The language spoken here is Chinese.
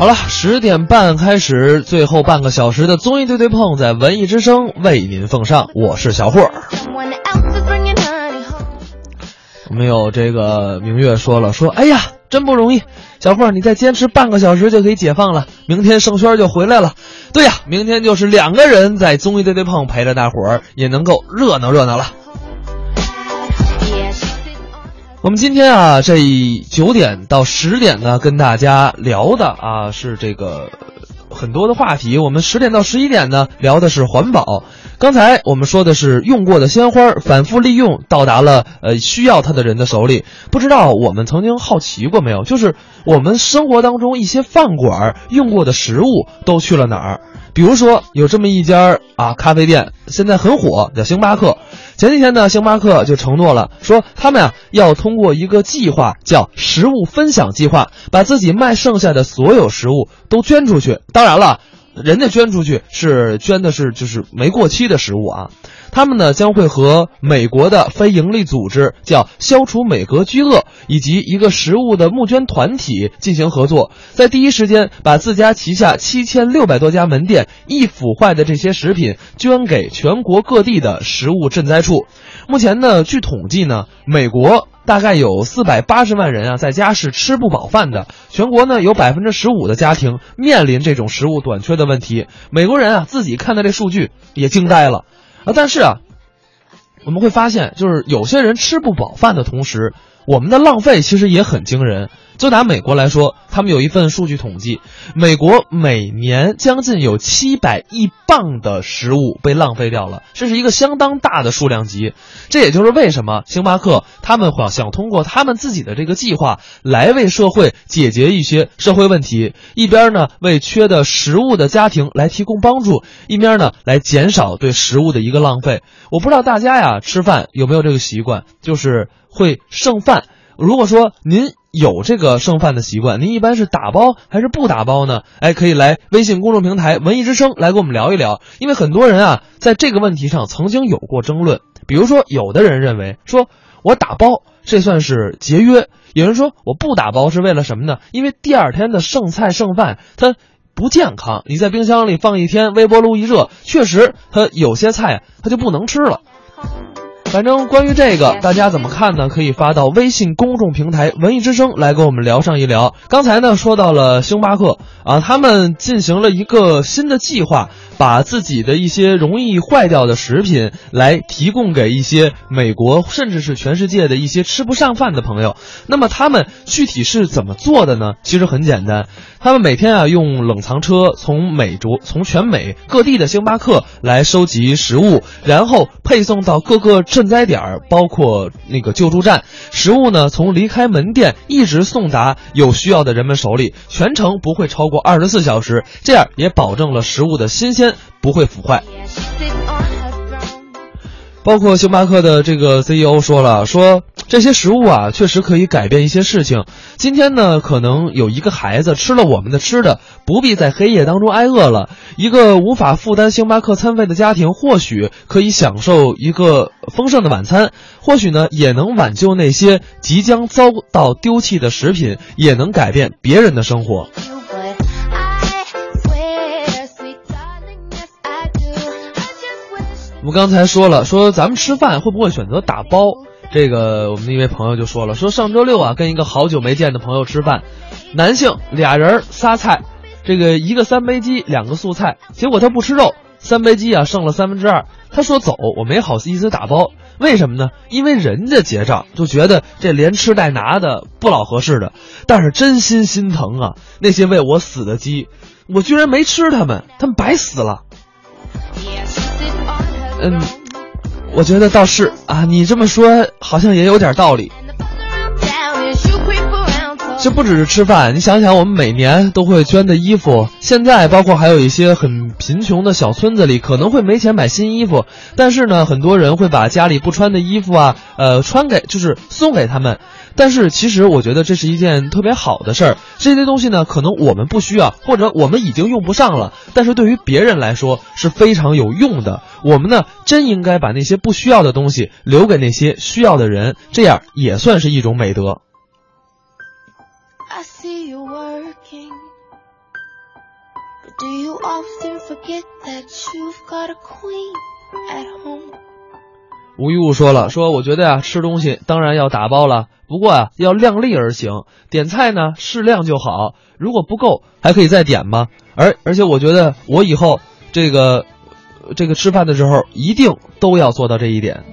好了，十点半开始，最后半个小时的综艺对对碰在文艺之声为您奉上，我是小霍。我们有这个明月说了，说哎呀，真不容易，小霍你再坚持半个小时就可以解放了，明天盛轩就回来了。对呀，明天就是两个人在综艺对对碰陪着大伙儿，也能够热闹热闹了。我们今天啊，这九点到十点呢，跟大家聊的啊是这个很多的话题。我们十点到十一点呢，聊的是环保。刚才我们说的是用过的鲜花反复利用到达了呃需要它的人的手里。不知道我们曾经好奇过没有？就是我们生活当中一些饭馆用过的食物都去了哪儿？比如说有这么一家啊咖啡店，现在很火，叫星巴克。前几天呢，星巴克就承诺了，说他们啊要通过一个计划，叫食物分享计划，把自己卖剩下的所有食物都捐出去。当然了。人家捐出去是捐的是就是没过期的食物啊，他们呢将会和美国的非营利组织叫消除美国饥饿以及一个食物的募捐团体进行合作，在第一时间把自家旗下七千六百多家门店易腐坏的这些食品捐给全国各地的食物赈灾处。目前呢，据统计呢，美国。大概有四百八十万人啊，在家是吃不饱饭的。全国呢，有百分之十五的家庭面临这种食物短缺的问题。美国人啊，自己看到这数据也惊呆了啊！但是啊，我们会发现，就是有些人吃不饱饭的同时。我们的浪费其实也很惊人。就拿美国来说，他们有一份数据统计，美国每年将近有七百亿磅的食物被浪费掉了，这是一个相当大的数量级。这也就是为什么星巴克他们想想通过他们自己的这个计划来为社会解决一些社会问题，一边呢为缺的食物的家庭来提供帮助，一边呢来减少对食物的一个浪费。我不知道大家呀吃饭有没有这个习惯，就是。会剩饭，如果说您有这个剩饭的习惯，您一般是打包还是不打包呢？哎，可以来微信公众平台“文艺之声”来跟我们聊一聊。因为很多人啊，在这个问题上曾经有过争论。比如说，有的人认为说，我打包这算是节约；有人说我不打包是为了什么呢？因为第二天的剩菜剩饭它不健康，你在冰箱里放一天，微波炉一热，确实它有些菜它就不能吃了。反正关于这个，大家怎么看呢？可以发到微信公众平台“文艺之声”来跟我们聊上一聊。刚才呢说到了星巴克啊，他们进行了一个新的计划。把自己的一些容易坏掉的食品来提供给一些美国甚至是全世界的一些吃不上饭的朋友。那么他们具体是怎么做的呢？其实很简单，他们每天啊用冷藏车从美洲从全美各地的星巴克来收集食物，然后配送到各个赈灾点儿，包括那个救助站。食物呢从离开门店一直送达有需要的人们手里，全程不会超过二十四小时，这样也保证了食物的新鲜。不会腐坏。包括星巴克的这个 CEO 说了，说这些食物啊，确实可以改变一些事情。今天呢，可能有一个孩子吃了我们的吃的，不必在黑夜当中挨饿了；一个无法负担星巴克餐费的家庭，或许可以享受一个丰盛的晚餐。或许呢，也能挽救那些即将遭到丢弃的食品，也能改变别人的生活。我们刚才说了，说咱们吃饭会不会选择打包？这个我们的一位朋友就说了，说上周六啊，跟一个好久没见的朋友吃饭，男性俩人仨菜，这个一个三杯鸡，两个素菜，结果他不吃肉，三杯鸡啊剩了三分之二，他说走，我没好意思打包，为什么呢？因为人家结账就觉得这连吃带拿的不老合适的，但是真心心疼啊，那些为我死的鸡，我居然没吃他们，他们白死了。嗯，我觉得倒是啊，你这么说好像也有点道理。这不只是吃饭，你想想，我们每年都会捐的衣服，现在包括还有一些很贫穷的小村子里，可能会没钱买新衣服，但是呢，很多人会把家里不穿的衣服啊，呃，穿给就是送给他们。但是其实我觉得这是一件特别好的事儿，这些东西呢，可能我们不需要，或者我们已经用不上了，但是对于别人来说是非常有用的。我们呢，真应该把那些不需要的东西留给那些需要的人，这样也算是一种美德。Do you often forget that you've got a queen at home? 吴一物说了，说我觉得呀，吃东西当然要打包了，不过啊，要量力而行，点菜呢适量就好，如果不够还可以再点嘛。而而且我觉得我以后这个这个吃饭的时候一定都要做到这一点。